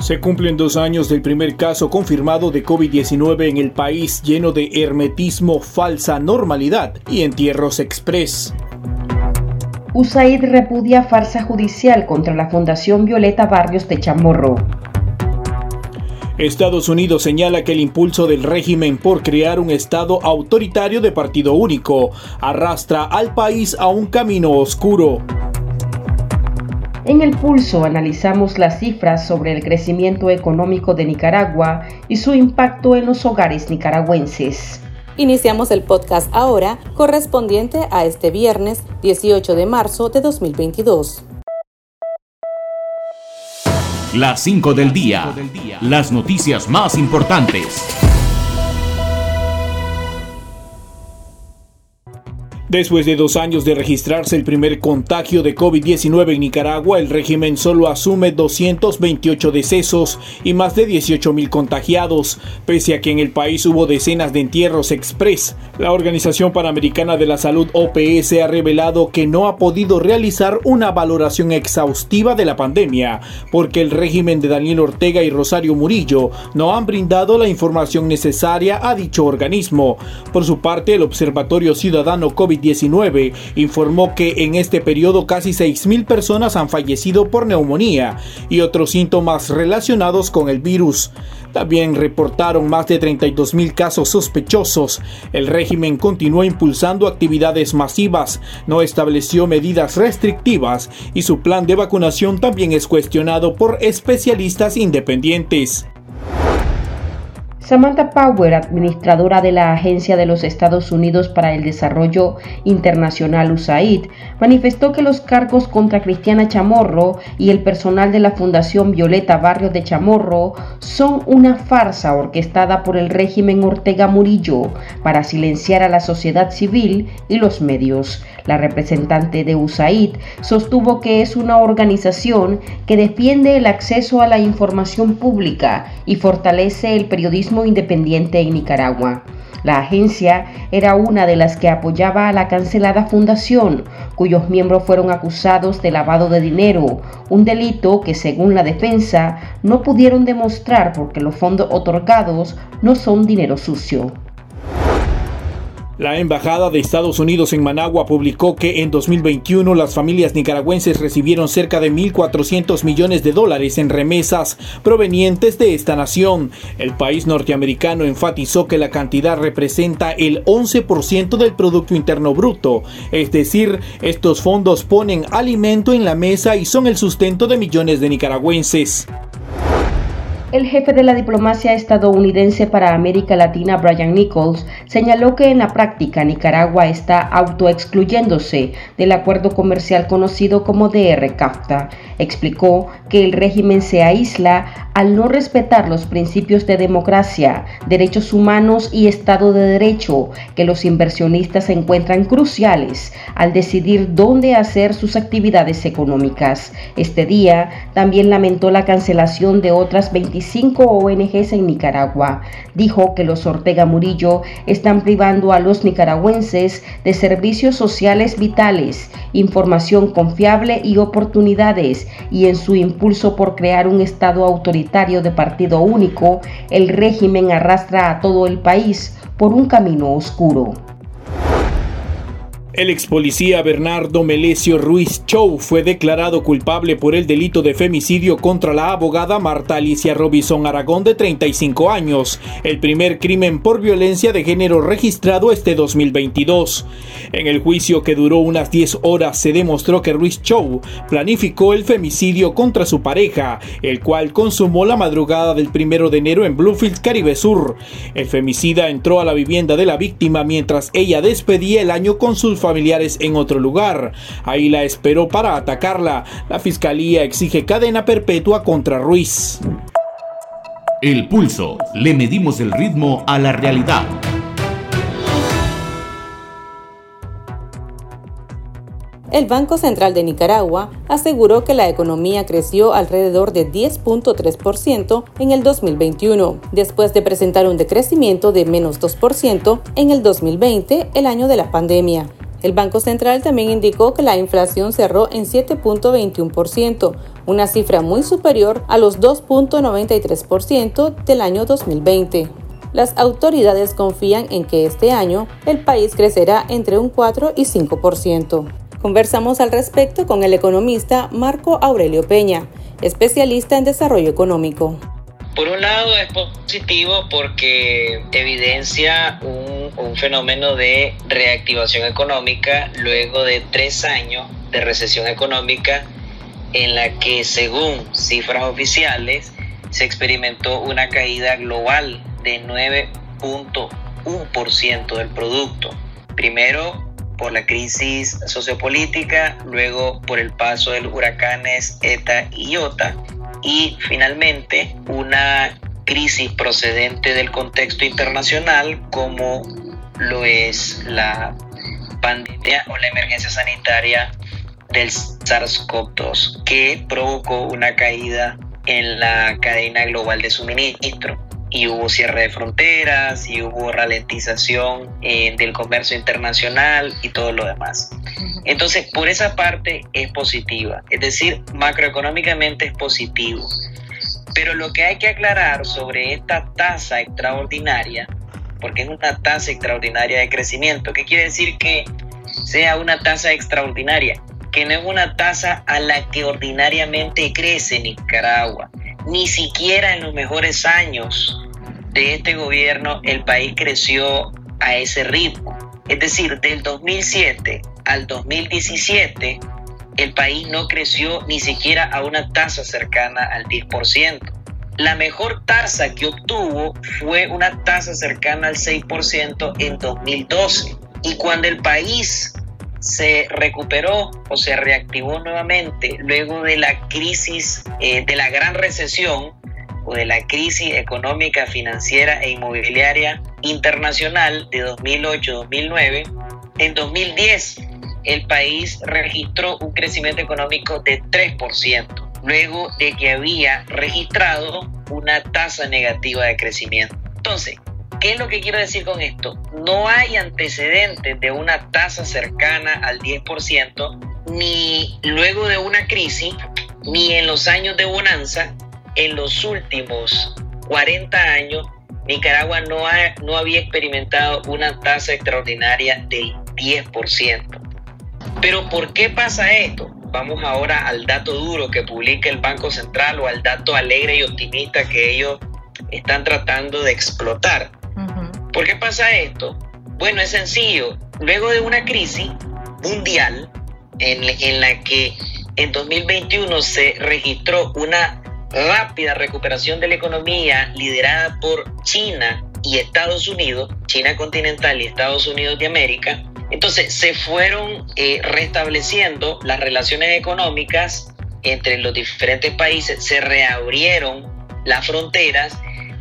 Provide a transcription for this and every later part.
Se cumplen dos años del primer caso confirmado de COVID-19 en el país lleno de hermetismo, falsa normalidad y entierros express. USAID repudia farsa judicial contra la Fundación Violeta Barrios de Chamorro. Estados Unidos señala que el impulso del régimen por crear un Estado autoritario de partido único arrastra al país a un camino oscuro. En el pulso analizamos las cifras sobre el crecimiento económico de Nicaragua y su impacto en los hogares nicaragüenses. Iniciamos el podcast ahora correspondiente a este viernes 18 de marzo de 2022. Las 5 del día. Las noticias más importantes. Después de dos años de registrarse el primer contagio de COVID-19 en Nicaragua, el régimen solo asume 228 decesos y más de 18 mil contagiados, pese a que en el país hubo decenas de entierros express. La Organización Panamericana de la Salud OPS ha revelado que no ha podido realizar una valoración exhaustiva de la pandemia, porque el régimen de Daniel Ortega y Rosario Murillo no han brindado la información necesaria a dicho organismo. Por su parte, el Observatorio Ciudadano COVID 19 informó que en este periodo casi 6.000 personas han fallecido por neumonía y otros síntomas relacionados con el virus. También reportaron más de 32.000 casos sospechosos. El régimen continuó impulsando actividades masivas, no estableció medidas restrictivas y su plan de vacunación también es cuestionado por especialistas independientes. Samantha Power, administradora de la Agencia de los Estados Unidos para el Desarrollo Internacional USAID, manifestó que los cargos contra Cristiana Chamorro y el personal de la Fundación Violeta Barrio de Chamorro son una farsa orquestada por el régimen Ortega Murillo para silenciar a la sociedad civil y los medios. La representante de USAID sostuvo que es una organización que defiende el acceso a la información pública y fortalece el periodismo independiente en Nicaragua. La agencia era una de las que apoyaba a la cancelada fundación, cuyos miembros fueron acusados de lavado de dinero, un delito que según la defensa no pudieron demostrar porque los fondos otorgados no son dinero sucio. La Embajada de Estados Unidos en Managua publicó que en 2021 las familias nicaragüenses recibieron cerca de 1.400 millones de dólares en remesas provenientes de esta nación. El país norteamericano enfatizó que la cantidad representa el 11% del Producto Interno Bruto, es decir, estos fondos ponen alimento en la mesa y son el sustento de millones de nicaragüenses. El jefe de la diplomacia estadounidense para América Latina, Brian Nichols, señaló que en la práctica Nicaragua está autoexcluyéndose del acuerdo comercial conocido como DR-CAFTA. Explicó que el régimen se aísla al no respetar los principios de democracia, derechos humanos y Estado de Derecho, que los inversionistas encuentran cruciales al decidir dónde hacer sus actividades económicas. Este día también lamentó la cancelación de otras 25 cinco ONGs en Nicaragua. Dijo que los Ortega Murillo están privando a los nicaragüenses de servicios sociales vitales, información confiable y oportunidades, y en su impulso por crear un Estado autoritario de partido único, el régimen arrastra a todo el país por un camino oscuro. El ex policía Bernardo Melesio Ruiz Chow fue declarado culpable por el delito de femicidio contra la abogada Marta Alicia Robinson Aragón de 35 años, el primer crimen por violencia de género registrado este 2022. En el juicio que duró unas 10 horas se demostró que Ruiz Chow planificó el femicidio contra su pareja, el cual consumó la madrugada del 1 de enero en Bluefield, Caribe Sur. El femicida entró a la vivienda de la víctima mientras ella despedía el año con sus familiares en otro lugar. Ahí la esperó para atacarla. La fiscalía exige cadena perpetua contra Ruiz. El pulso. Le medimos el ritmo a la realidad. El Banco Central de Nicaragua aseguró que la economía creció alrededor de 10.3% en el 2021, después de presentar un decrecimiento de menos 2% en el 2020, el año de la pandemia. El Banco Central también indicó que la inflación cerró en 7.21%, una cifra muy superior a los 2.93% del año 2020. Las autoridades confían en que este año el país crecerá entre un 4 y 5%. Conversamos al respecto con el economista Marco Aurelio Peña, especialista en desarrollo económico. Por un lado es positivo porque evidencia un, un, fenómeno de reactivación económica luego de tres años de recesión económica en la que según cifras oficiales se experimentó una caída global de 9.1% del producto. Primero por la crisis sociopolítica, luego por el paso de los huracanes ETA y IOTA y finalmente una crisis procedente del contexto internacional como lo es la pandemia o la emergencia sanitaria del SARS-CoV-2 que provocó una caída en la cadena global de suministro y hubo cierre de fronteras y hubo ralentización eh, del comercio internacional y todo lo demás. Entonces, por esa parte es positiva, es decir, macroeconómicamente es positivo. Pero lo que hay que aclarar sobre esta tasa extraordinaria, porque es una tasa extraordinaria de crecimiento, ¿qué quiere decir que sea una tasa extraordinaria? Que no es una tasa a la que ordinariamente crece Nicaragua ni siquiera en los mejores años de este gobierno el país creció a ese ritmo. Es decir, del 2007 al 2017 el país no creció ni siquiera a una tasa cercana al 10%. La mejor tasa que obtuvo fue una tasa cercana al 6% en 2012. Y cuando el país se recuperó o se reactivó nuevamente luego de la crisis, eh, de la gran recesión o de la crisis económica, financiera e inmobiliaria internacional de 2008-2009, en 2010 el país registró un crecimiento económico de 3%, luego de que había registrado una tasa negativa de crecimiento. Entonces, ¿Qué es lo que quiero decir con esto? No hay antecedentes de una tasa cercana al 10%, ni luego de una crisis, ni en los años de bonanza. En los últimos 40 años, Nicaragua no, ha, no había experimentado una tasa extraordinaria del 10%. Pero ¿por qué pasa esto? Vamos ahora al dato duro que publica el Banco Central o al dato alegre y optimista que ellos están tratando de explotar. ¿Por qué pasa esto? Bueno, es sencillo. Luego de una crisis mundial en, la que en 2021 se registró una rápida recuperación de la economía liderada por China y Estados Unidos, China continental y Estados Unidos de América, entonces se fueron eh, restableciendo las relaciones económicas entre los diferentes países, se reabrieron las fronteras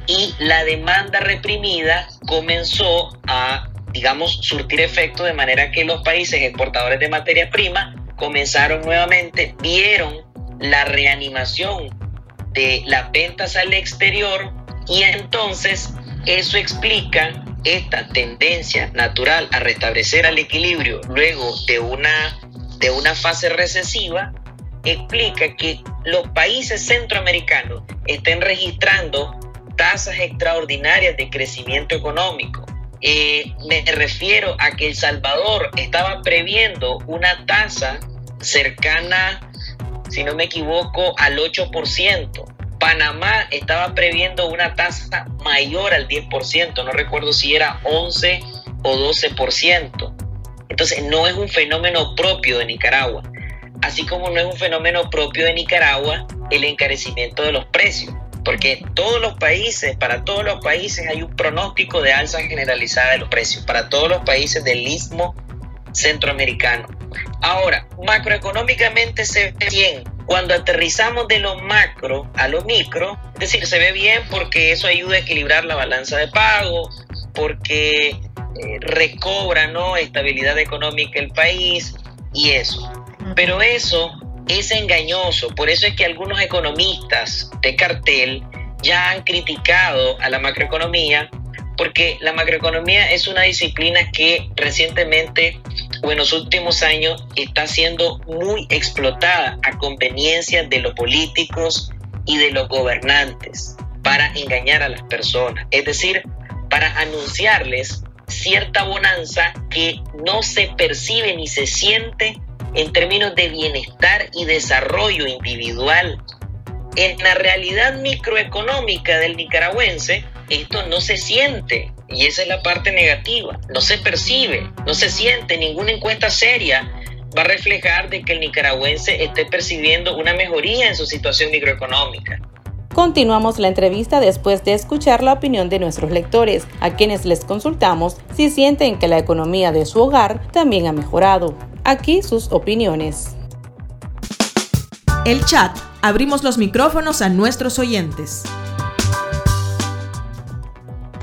y la demanda reprimida comenzó a, digamos, surtir efecto de manera que los países exportadores de materia prima comenzaron nuevamente, vieron la reanimación de las ventas al exterior y entonces eso explica esta tendencia natural a restablecer el equilibrio luego de una, de una fase recesiva explica que los países centroamericanos estén registrando tasas extraordinarias de crecimiento económico. Eh, me refiero a que El Salvador estaba previendo una tasa cercana, si no me equivoco, al 8%. Panamá estaba previendo una tasa mayor al 10%, no recuerdo si era 11 o 12%. Entonces no es un fenómeno propio de Nicaragua, así como no es un fenómeno propio de Nicaragua el encarecimiento de los precios porque todos los países, para todos los países hay un pronóstico de alza generalizada de los precios, para todos los países del istmo centroamericano. Ahora, macroeconómicamente se ve bien. Cuando aterrizamos de lo macro a lo micro, es decir, se ve bien porque eso ayuda a equilibrar la balanza de pago, porque eh, recobra ¿no? estabilidad económica el país y eso. Pero eso es engañoso, por eso es que algunos economistas de cartel ya han criticado a la macroeconomía porque la macroeconomía es una disciplina que recientemente o en los últimos años está siendo muy explotada a conveniencia de los políticos y de los gobernantes para engañar a las personas, es decir, para anunciarles cierta bonanza que no se percibe ni se siente en términos de bienestar y desarrollo individual. En la realidad microeconómica del nicaragüense, esto no se siente y esa es la parte negativa. No se percibe, no se siente, ninguna encuesta seria va a reflejar de que el nicaragüense esté percibiendo una mejoría en su situación microeconómica. Continuamos la entrevista después de escuchar la opinión de nuestros lectores, a quienes les consultamos si sienten que la economía de su hogar también ha mejorado. Aquí sus opiniones. El chat. Abrimos los micrófonos a nuestros oyentes.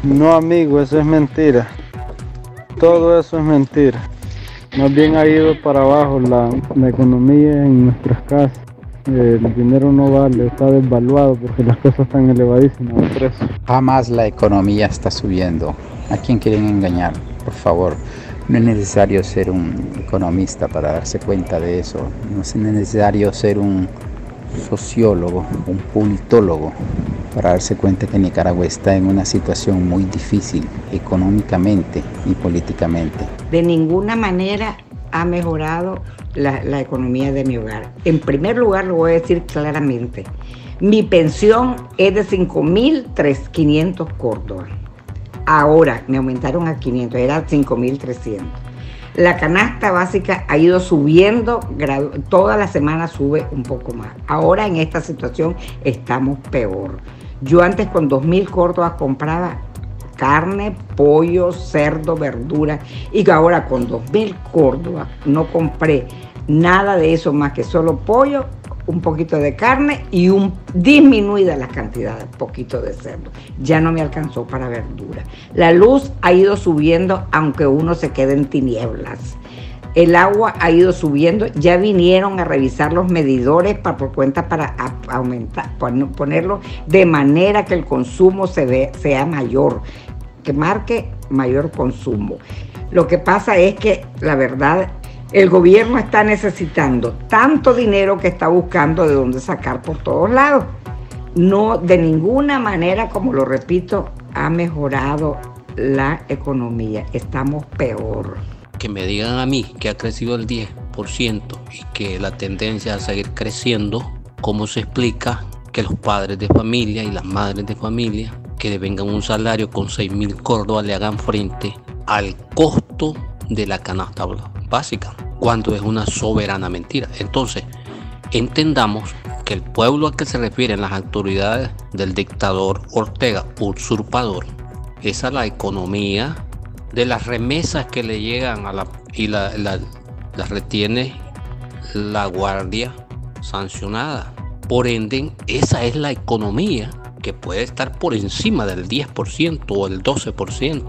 No, amigo, eso es mentira. Todo eso es mentira. Más bien ha ido para abajo la, economía en nuestras casas. El dinero no vale, está desvaluado porque las cosas están elevadísimas. Jamás la economía está subiendo. ¿A quién quieren engañar? Por favor. No es necesario ser un economista para darse cuenta de eso. No es necesario ser un sociólogo, un politólogo para darse cuenta que Nicaragua está en una situación muy difícil económicamente y políticamente. De ninguna manera ha mejorado la, economía de mi hogar. En primer lugar, lo voy a decir claramente, mi pensión es de 5.500 córdobas. Ahora me aumentaron a 500, era 5.300. La canasta básica ha ido subiendo, toda la semana sube un poco más. Ahora en esta situación estamos peor. Yo antes con 2.000 córdobas compraba carne, pollo, cerdo, verdura y ahora con 2.000 córdobas no compré nada de eso más que solo pollo, un poquito de carne y un disminuida la cantidad, un poquito de cerdo. Ya no me alcanzó para verdura. La luz ha ido subiendo aunque uno se quede en tinieblas el agua ha ido subiendo, ya vinieron a revisar los medidores para, por cuenta para aumentar, ponerlo de manera que el consumo se ve, sea mayor, que marque mayor consumo. Lo que pasa es que la verdad el gobierno está necesitando tanto dinero que está buscando de dónde sacar por todos lados. No de ninguna manera, como lo repito, ha mejorado la economía. Estamos peor que me digan a mí que ha crecido el 10% y que la tendencia a seguir creciendo, ¿cómo se explica que los padres de familia y las madres de familia que devengan un salario con 6 mil córdobas le hagan frente al costo de la canasta básica? Cuando es una soberana mentira. Entonces, entendamos que el pueblo al que se refieren las autoridades del dictador Ortega, usurpador, es a la economía de las remesas que le llegan a la y la, las retiene la guardia sancionada. Por ende, esa es la economía que puede estar por encima del 10% o el 12%,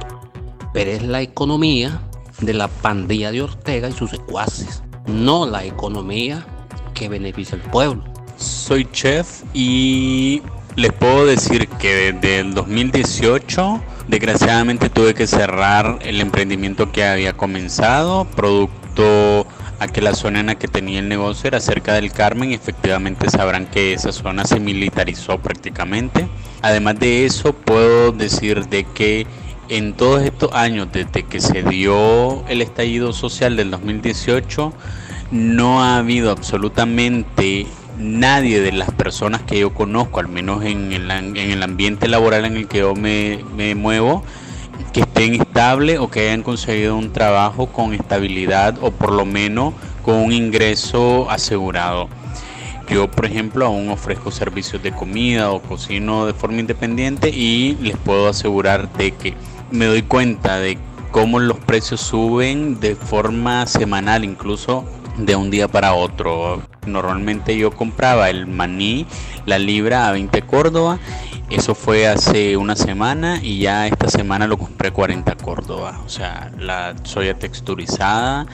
pero es la economía de la pandilla de Ortega y sus secuaces, no la economía que beneficia al pueblo. Soy chef y les puedo decir que desde el 2018 Desgraciadamente tuve que cerrar el emprendimiento que había comenzado, producto a que la zona en la que tenía el negocio era cerca del Carmen efectivamente sabrán que esa zona se militarizó prácticamente. Además de eso, puedo decir de que en todos estos años, desde que se dio el estallido social del 2018, no ha habido absolutamente nadie de las personas que yo conozco, al menos en el, en el ambiente laboral en el que yo me, me muevo, que estén estables o que hayan conseguido un trabajo con estabilidad o por lo menos con un ingreso asegurado. Yo, por ejemplo, aún ofrezco servicios de comida o cocino de forma independiente y les puedo asegurar de que me doy cuenta de cómo los precios suben de forma semanal, incluso de un día para otro. Normalmente yo compraba el maní, la libra a 20 Córdoba. Eso fue hace una semana y ya esta semana lo compré 40 Córdoba. O sea, la soya texturizada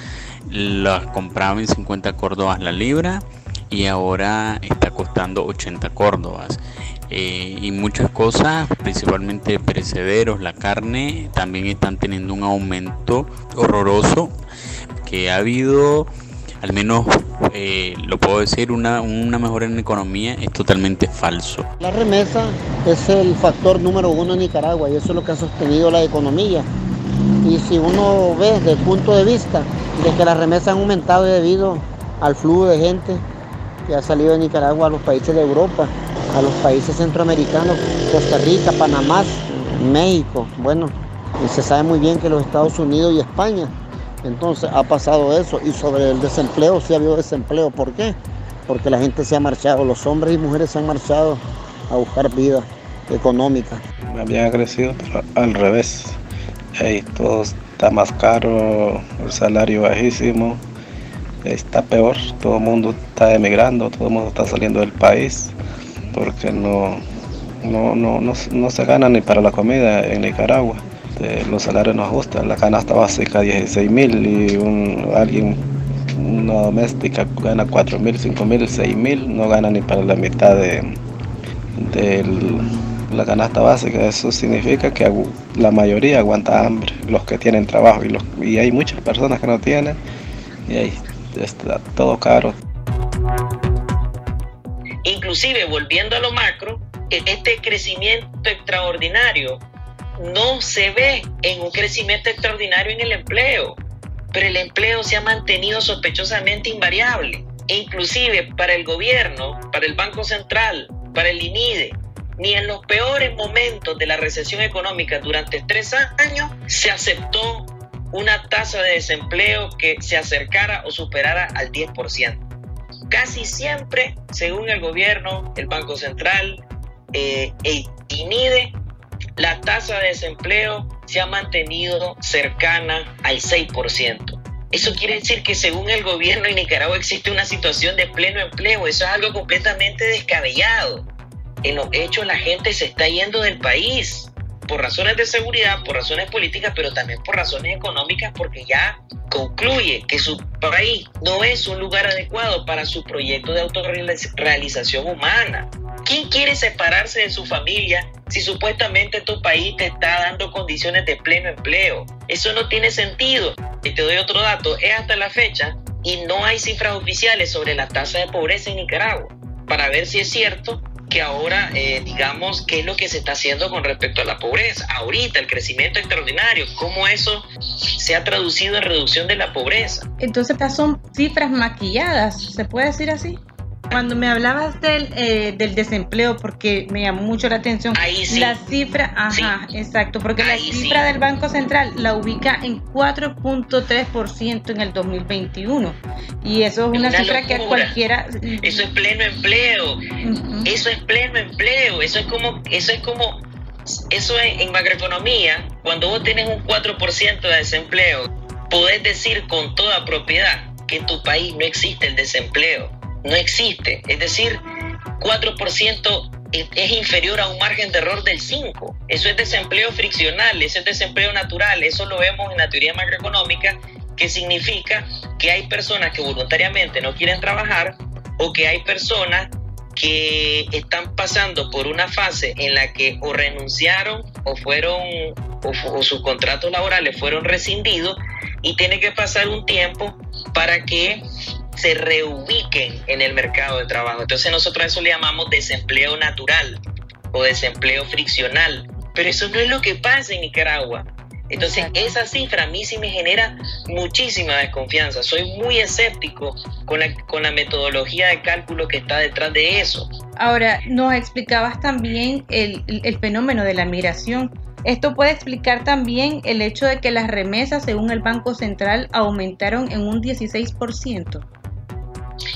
la compraba en 50 Córdobas la libra y ahora está costando 80 Córdobas. Eh, y muchas cosas, principalmente perecederos, la carne, también están teniendo un aumento horroroso que ha habido al menos eh, lo puedo decir, una, una mejora en la economía es totalmente falso. La remesa es el factor número uno en Nicaragua y eso es lo que ha sostenido la economía. Y si uno ve desde el punto de vista de que las remesas han aumentado debido al flujo de gente que ha salido de Nicaragua a los países de Europa, a los países centroamericanos, Costa Rica, Panamá, México, bueno, y se sabe muy bien que los Estados Unidos y España entonces ha pasado eso y sobre el desempleo sí ha habido desempleo. ¿Por qué? Porque la gente se ha marchado, los hombres y mujeres se han marchado a buscar vida económica. Había crecido, al revés. todo está más caro, el salario bajísimo, está peor, todo el mundo está emigrando, todo el mundo está saliendo del país porque no, no, no, no se gana ni para la comida en Nicaragua. Este, los salarios no ajustan, la canasta básica 16 mil y alguien, una doméstica gana 4 mil, 5 mil, 6 mil, no gana ni para la mitad de, la canasta básica. Eso significa que la mayoría aguanta hambre, los que tienen trabajo y, los, y hay muchas personas que no tienen y ahí está todo caro. Inclusive, volviendo a lo macro, este crecimiento extraordinario no se ve en un crecimiento extraordinario en el empleo, pero el empleo se ha mantenido sospechosamente invariable. E inclusive para el gobierno, para el Banco Central, para el INIDE, ni en los peores momentos de la recesión económica durante tres años se aceptó una tasa de desempleo que se acercara o superara al 10%. Casi siempre, según el gobierno, el Banco Central, eh, el INIDE, la tasa de desempleo se ha mantenido cercana al 6%. Eso quiere decir que según el gobierno de Nicaragua existe una situación de pleno empleo. Eso es algo completamente descabellado. En los hechos la gente se está yendo del país por razones de seguridad, por razones políticas, pero también por razones económicas, porque ya concluye que su país no es un lugar adecuado para su proyecto de autorrealización humana. ¿Quién quiere separarse de su familia si supuestamente tu país te está dando condiciones de pleno empleo? Eso no tiene sentido. Y te doy otro dato, es hasta la fecha y no hay cifras oficiales sobre la tasa de pobreza en Nicaragua para ver si es cierto que ahora, eh, digamos, qué es lo que se está haciendo con respecto a la pobreza. Ahorita el crecimiento extraordinario, cómo eso se ha traducido en reducción de la pobreza. Entonces, estas son cifras maquilladas, ¿se puede decir así? Cuando me hablabas del, eh, del desempleo, porque me llamó mucho la atención, la cifra, ajá, exacto, porque la cifra del Banco Central la ubica en 4.3% en el 2021. Y eso es una, cifra que cualquiera... Eso es pleno empleo, eso es pleno empleo, eso es como, eso es como, eso en, en macroeconomía, cuando vos tenés un 4% de desempleo, podés decir con toda propiedad que en tu país no existe el desempleo no existe. Es decir, 4% es inferior a un margen de error del 5. Eso es desempleo friccional, eso es desempleo natural, eso lo vemos en la teoría macroeconómica, que significa que hay personas que voluntariamente no quieren trabajar o que hay personas que están pasando por una fase en la que o renunciaron o fueron o, sus contratos laborales fueron rescindidos y tiene que pasar un tiempo para que se reubiquen en el mercado de trabajo. Entonces nosotros a eso le llamamos desempleo natural o desempleo friccional. Pero eso no es lo que pasa en Nicaragua. Entonces esa cifra a mí sí me genera muchísima desconfianza. Soy muy escéptico con la, con la metodología de cálculo que está detrás de eso. Ahora, nos explicabas también el, el fenómeno de la migración. Esto puede explicar también el hecho de que las remesas, según el Banco Central, aumentaron en un 16%.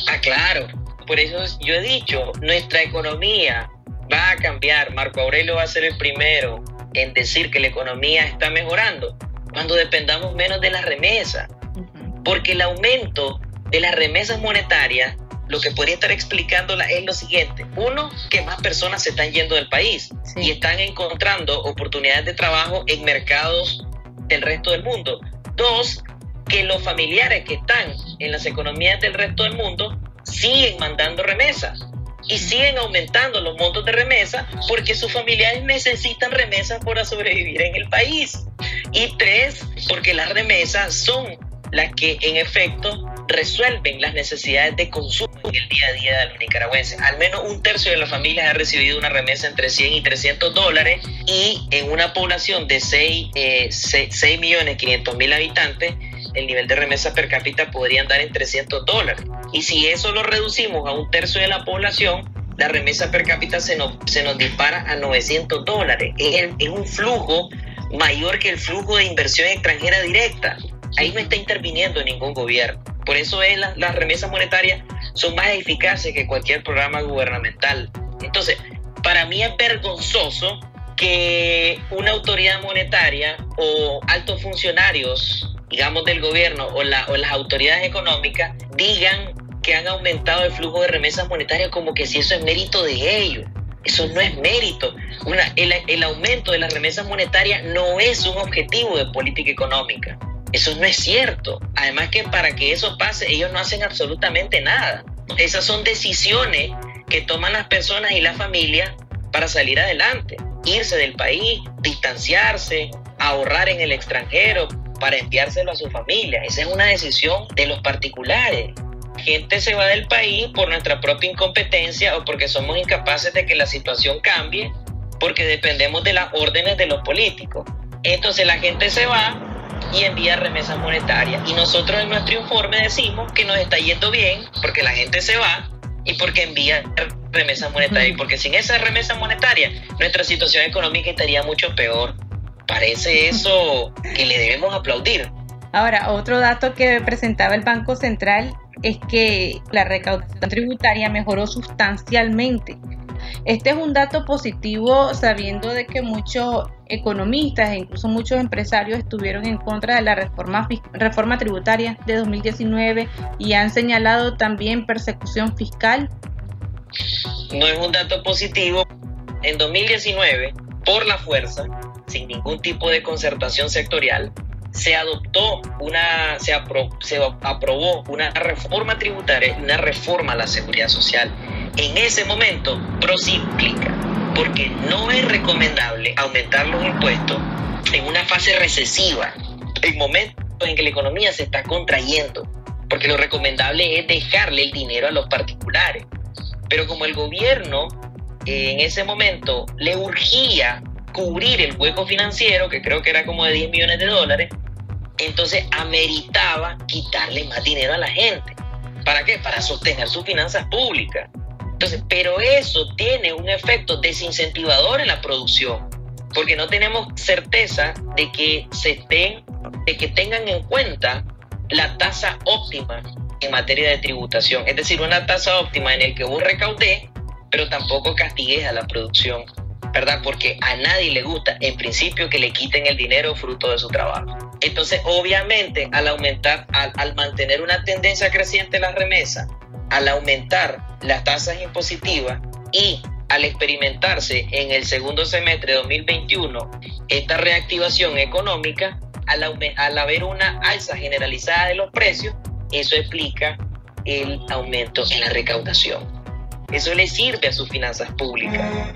Ah, claro. Por eso yo he dicho, nuestra economía va a cambiar. Marco Aurelio va a ser el primero en decir que la economía está mejorando cuando dependamos menos de las remesas. Porque el aumento de las remesas monetarias lo que podría estar explicándola es lo siguiente. Uno, que más personas se están yendo del país y están encontrando oportunidades de trabajo en mercados del resto del mundo. Dos, que los familiares que están en las economías del resto del mundo siguen mandando remesas y siguen aumentando los montos de remesa porque sus familiares necesitan remesas para sobrevivir en el país. Y tres, porque las remesas son las que en efecto resuelven las necesidades de consumo en el día a día de los nicaragüenses. Al menos un tercio de las familias ha recibido una remesa entre 100 y 300 dólares y en una población de 6, eh, 6, millones 500 mil habitantes, el nivel de remesa per cápita podría andar en 300 dólares. Y si eso lo reducimos a un tercio de la población, la remesa per cápita se nos, se nos dispara a 900 dólares. Es, un flujo mayor que el flujo de inversión extranjera directa. Ahí no está interviniendo ningún gobierno. Por eso es las remesas monetarias son más eficaces que cualquier programa gubernamental. Entonces, para mí es vergonzoso que una autoridad monetaria o altos funcionarios, digamos, del gobierno o, las autoridades económicas digan que han aumentado el flujo de remesas monetarias como que si eso es mérito de ellos. Eso no es mérito. El, el aumento de las remesas monetarias no es un objetivo de política económica. Eso no es cierto. Además que para que eso pase, ellos no hacen absolutamente nada. Esas son decisiones que toman las personas y la familia para salir adelante. Irse del país, distanciarse, ahorrar en el extranjero para enviárselo a su familia. Esa es una decisión de los particulares. Gente se va del país por nuestra propia incompetencia o porque somos incapaces de que la situación cambie, porque dependemos de las órdenes de los políticos. Entonces la gente se va y envía remesas monetarias. Y nosotros en nuestro informe decimos que nos está yendo bien porque la gente se va y porque envía remesas monetarias. Y porque sin esa remesa monetaria nuestra situación económica estaría mucho peor. Parece eso que le debemos aplaudir. Ahora, otro dato que presentaba el Banco Central es que la recaudación tributaria mejoró sustancialmente este es un dato positivo sabiendo de que muchos economistas e incluso muchos empresarios estuvieron en contra de la reforma, reforma tributaria de 2019 y han señalado también persecución fiscal. No es un dato positivo. En 2019, por la fuerza, sin ningún tipo de concertación sectorial, se adoptó una, se, aprobó una reforma tributaria, una reforma a la seguridad social en ese momento procíclica, porque no es recomendable aumentar los impuestos en una fase recesiva, en momentos en que la economía se está contrayendo, porque lo recomendable es dejarle el dinero a los particulares. Pero como el gobierno eh, en ese momento le urgía cubrir el hueco financiero, que creo que era como de 10 millones de dólares, entonces ameritaba quitarle más dinero a la gente. ¿Para qué? Para sostener sus finanzas públicas. Entonces, pero eso tiene un efecto desincentivador en la producción, porque no tenemos certeza de que se estén, de que tengan en cuenta la tasa óptima en materia de tributación, es decir, una tasa óptima en el que vos recaudé, pero tampoco castigues a la producción, ¿verdad? Porque a nadie le gusta, en principio, que le quiten el dinero fruto de su trabajo. Entonces, obviamente, al aumentar, al, mantener una tendencia creciente en la remesa, al aumentar las tasas impositivas y al experimentarse en el segundo semestre de 2021 esta reactivación económica, al, al haber una alza generalizada de los precios, eso explica el aumento en la recaudación. Eso le sirve a sus finanzas públicas,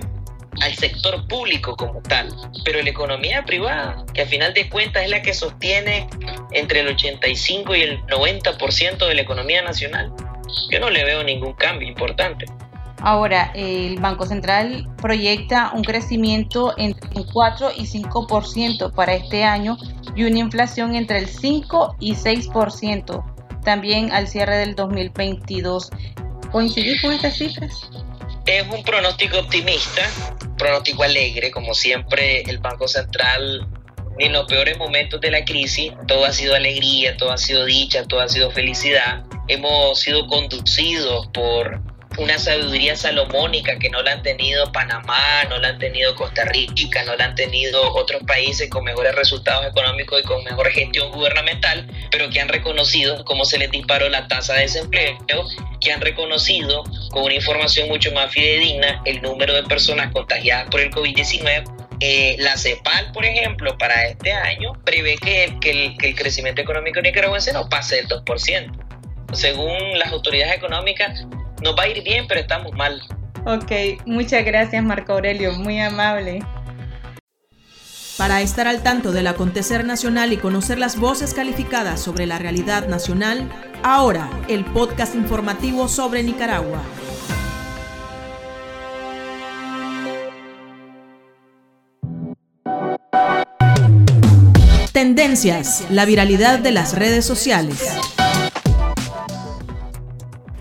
al sector público como tal, pero la economía privada, que a final de cuentas es la que sostiene entre el 85 y el 90% de la economía nacional, yo no le veo ningún cambio importante. Ahora, el Banco Central proyecta un crecimiento entre un 4 y 5% para este año y una inflación entre el 5 y 6% también al cierre del 2022. ¿Coincidís con estas cifras? Es un pronóstico optimista, pronóstico alegre, como siempre el Banco Central en los peores momentos de la crisis, todo ha sido alegría, todo ha sido dicha, todo ha sido felicidad. Hemos sido conducidos por una sabiduría salomónica que no la han tenido Panamá, no la han tenido Costa Rica, no la han tenido otros países con mejores resultados económicos y con mejor gestión gubernamental, pero que han reconocido cómo se les disparó la tasa de desempleo que han reconocido con una información mucho más fidedigna el número de personas contagiadas por el COVID-19 eh, la CEPAL, por ejemplo, para este año prevé que, el, que el crecimiento económico nicaragüense no pase del 2%. Según las autoridades económicas, nos va a ir bien, pero estamos mal. Ok, muchas gracias Marco Aurelio, muy amable. Para estar al tanto del acontecer nacional y conocer las voces calificadas sobre la realidad nacional, ahora el podcast informativo sobre Nicaragua. Tendencias, la viralidad de las redes sociales.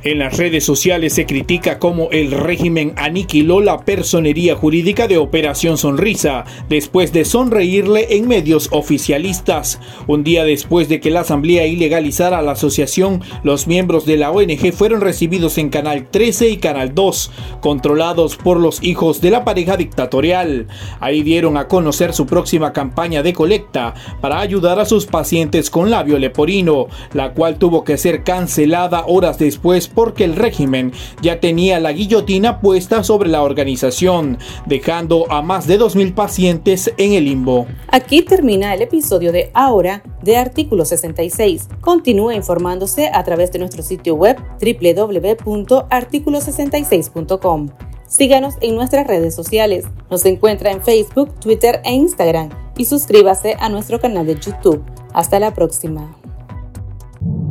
En las redes sociales se critica cómo el régimen aniquiló la personería jurídica de Operación Sonrisa después de sonreírle en medios oficialistas. Un día después de que la Asamblea ilegalizara la asociación, los miembros de la ONG fueron recibidos en Canal 13 y Canal 2, controlados por los hijos de la pareja dictatorial. Ahí dieron a conocer su próxima campaña de colecta para ayudar a sus pacientes con labio leporino, la cual tuvo que ser cancelada horas después porque el régimen ya tenía la guillotina puesta sobre la organización, dejando a más de 2.000 pacientes en el limbo. Aquí termina el episodio de Ahora de Artículo 66. Continúe informándose a través de nuestro sitio web www.articulo66.com. Síganos en nuestras redes sociales. Nos encuentra en Facebook, Twitter e Instagram y suscríbase a nuestro canal de YouTube. Hasta la próxima.